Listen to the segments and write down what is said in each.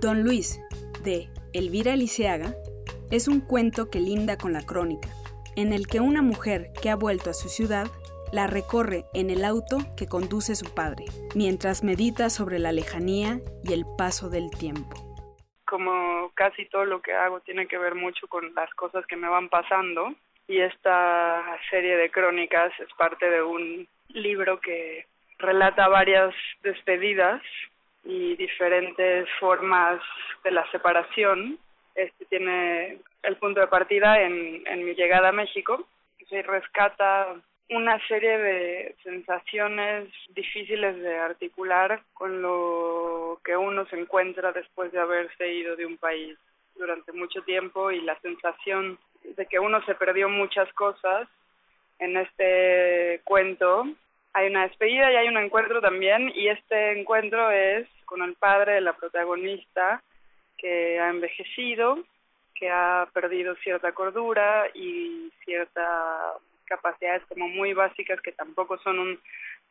Don Luis, de Elvira Liceaga, es un cuento que linda con la crónica, en el que una mujer que ha vuelto a su ciudad la recorre en el auto que conduce su padre, mientras medita sobre la lejanía y el paso del tiempo. Como casi todo lo que hago tiene que ver mucho con las cosas que me van pasando y esta serie de crónicas es parte de un libro que relata varias despedidas y diferentes formas de la separación. Este tiene el punto de partida en, en mi llegada a México. Se rescata una serie de sensaciones difíciles de articular con lo que uno se encuentra después de haberse ido de un país durante mucho tiempo y la sensación de que uno se perdió muchas cosas en este cuento. Hay una despedida y hay un encuentro también y este encuentro es con el padre de la protagonista que ha envejecido, que ha perdido cierta cordura y cierta capacidades como muy básicas que tampoco son un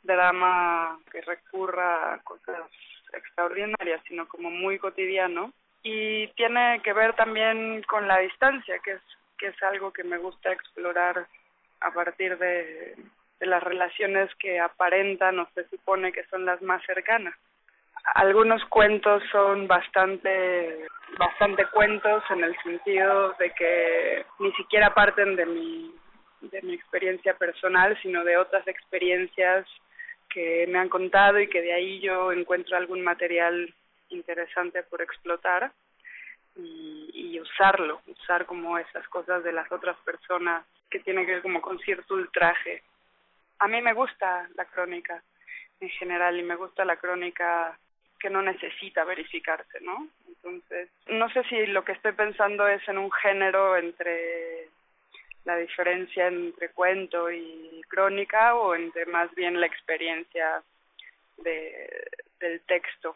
drama que recurra a cosas extraordinarias, sino como muy cotidiano. Y tiene que ver también con la distancia, que es, que es algo que me gusta explorar a partir de, de las relaciones que aparentan o se supone que son las más cercanas. Algunos cuentos son bastante bastante cuentos en el sentido de que ni siquiera parten de mi de mi experiencia personal, sino de otras experiencias que me han contado y que de ahí yo encuentro algún material interesante por explotar y, y usarlo, usar como esas cosas de las otras personas que tienen que ver como con cierto ultraje. A mí me gusta la crónica en general y me gusta la crónica que no necesita verificarse, ¿no? Entonces, no sé si lo que estoy pensando es en un género entre la diferencia entre cuento y crónica o entre más bien la experiencia de, del texto.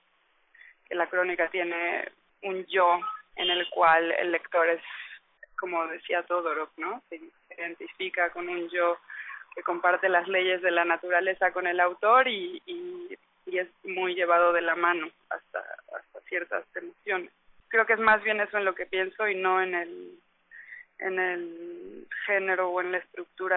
Que la crónica tiene un yo en el cual el lector es, como decía Todorov, ¿no? Se identifica con un yo que comparte las leyes de la naturaleza con el autor y, y, y es muy llevado de la mano hasta, hasta ciertas emociones. Creo que es más bien eso en lo que pienso y no en el en el género o en la estructura